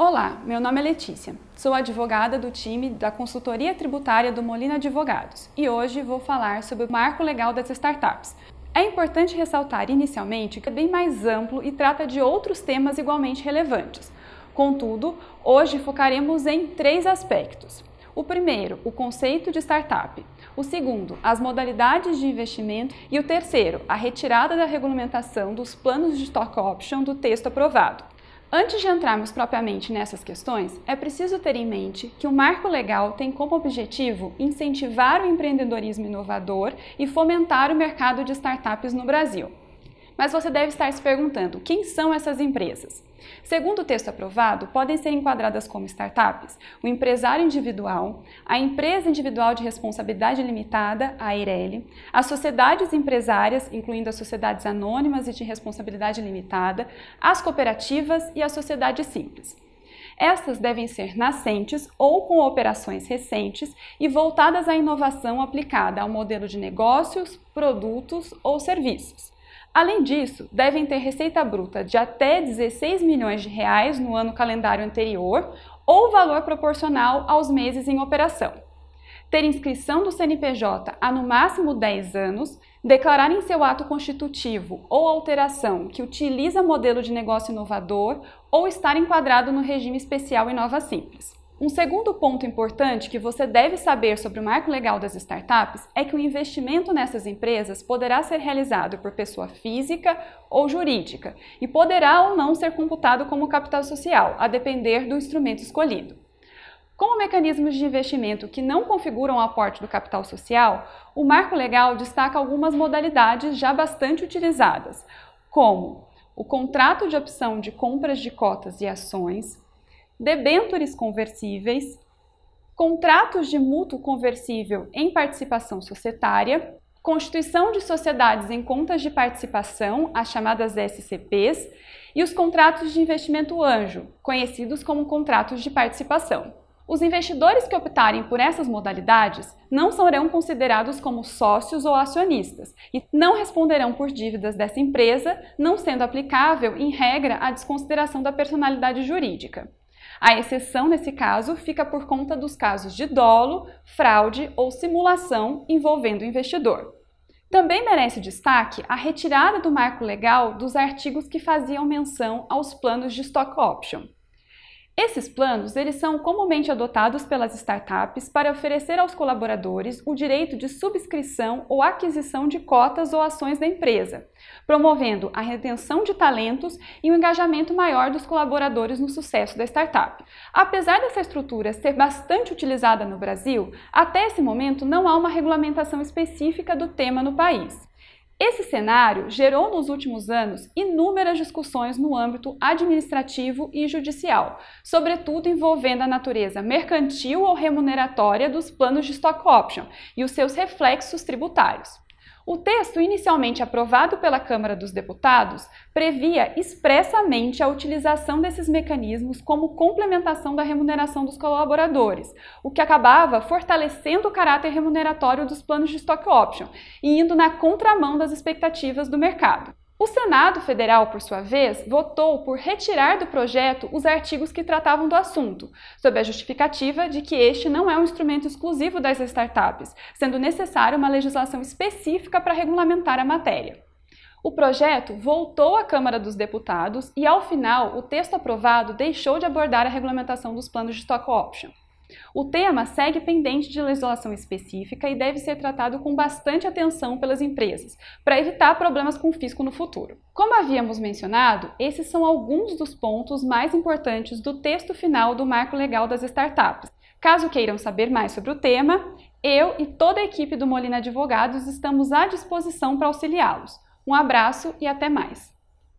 Olá, meu nome é Letícia. Sou advogada do time da consultoria tributária do Molina Advogados e hoje vou falar sobre o marco legal das startups. É importante ressaltar inicialmente que é bem mais amplo e trata de outros temas igualmente relevantes. Contudo, hoje focaremos em três aspectos. O primeiro, o conceito de startup. O segundo, as modalidades de investimento. E o terceiro, a retirada da regulamentação dos planos de stock option do texto aprovado. Antes de entrarmos propriamente nessas questões, é preciso ter em mente que o marco legal tem como objetivo incentivar o empreendedorismo inovador e fomentar o mercado de startups no Brasil. Mas você deve estar se perguntando: quem são essas empresas? Segundo o texto aprovado, podem ser enquadradas como startups o empresário individual, a empresa individual de responsabilidade limitada, a EIRELI, as sociedades empresárias, incluindo as sociedades anônimas e de responsabilidade limitada, as cooperativas e a sociedade simples. Estas devem ser nascentes ou com operações recentes e voltadas à inovação aplicada ao modelo de negócios, produtos ou serviços. Além disso, devem ter receita bruta de até 16 milhões de reais no ano calendário anterior ou valor proporcional aos meses em operação. Ter inscrição do CNPJ há no máximo 10 anos, declarar em seu ato constitutivo ou alteração que utiliza modelo de negócio inovador ou estar enquadrado no regime especial Inova Simples. Um segundo ponto importante que você deve saber sobre o marco legal das startups é que o investimento nessas empresas poderá ser realizado por pessoa física ou jurídica e poderá ou não ser computado como capital social, a depender do instrumento escolhido. Como mecanismos de investimento que não configuram o aporte do capital social, o marco legal destaca algumas modalidades já bastante utilizadas, como o contrato de opção de compras de cotas e ações, debêntures conversíveis, contratos de mútuo conversível em participação societária, constituição de sociedades em contas de participação, as chamadas SCPs, e os contratos de investimento anjo, conhecidos como contratos de participação. Os investidores que optarem por essas modalidades não serão considerados como sócios ou acionistas e não responderão por dívidas dessa empresa, não sendo aplicável, em regra, a desconsideração da personalidade jurídica. A exceção nesse caso fica por conta dos casos de dolo, fraude ou simulação envolvendo o investidor. Também merece destaque a retirada do marco legal dos artigos que faziam menção aos planos de stock option. Esses planos, eles são comumente adotados pelas startups para oferecer aos colaboradores o direito de subscrição ou aquisição de cotas ou ações da empresa, promovendo a retenção de talentos e o um engajamento maior dos colaboradores no sucesso da startup. Apesar dessa estrutura ser bastante utilizada no Brasil, até esse momento não há uma regulamentação específica do tema no país. Esse cenário gerou nos últimos anos inúmeras discussões no âmbito administrativo e judicial, sobretudo envolvendo a natureza mercantil ou remuneratória dos planos de stock option e os seus reflexos tributários. O texto inicialmente aprovado pela Câmara dos Deputados previa expressamente a utilização desses mecanismos como complementação da remuneração dos colaboradores, o que acabava fortalecendo o caráter remuneratório dos planos de stock option e indo na contramão das expectativas do mercado. O Senado Federal, por sua vez, votou por retirar do projeto os artigos que tratavam do assunto, sob a justificativa de que este não é um instrumento exclusivo das startups, sendo necessária uma legislação específica para regulamentar a matéria. O projeto voltou à Câmara dos Deputados e, ao final, o texto aprovado deixou de abordar a regulamentação dos planos de stock option. O tema segue pendente de legislação específica e deve ser tratado com bastante atenção pelas empresas, para evitar problemas com o fisco no futuro. Como havíamos mencionado, esses são alguns dos pontos mais importantes do texto final do Marco Legal das Startups. Caso queiram saber mais sobre o tema, eu e toda a equipe do Molina Advogados estamos à disposição para auxiliá-los. Um abraço e até mais!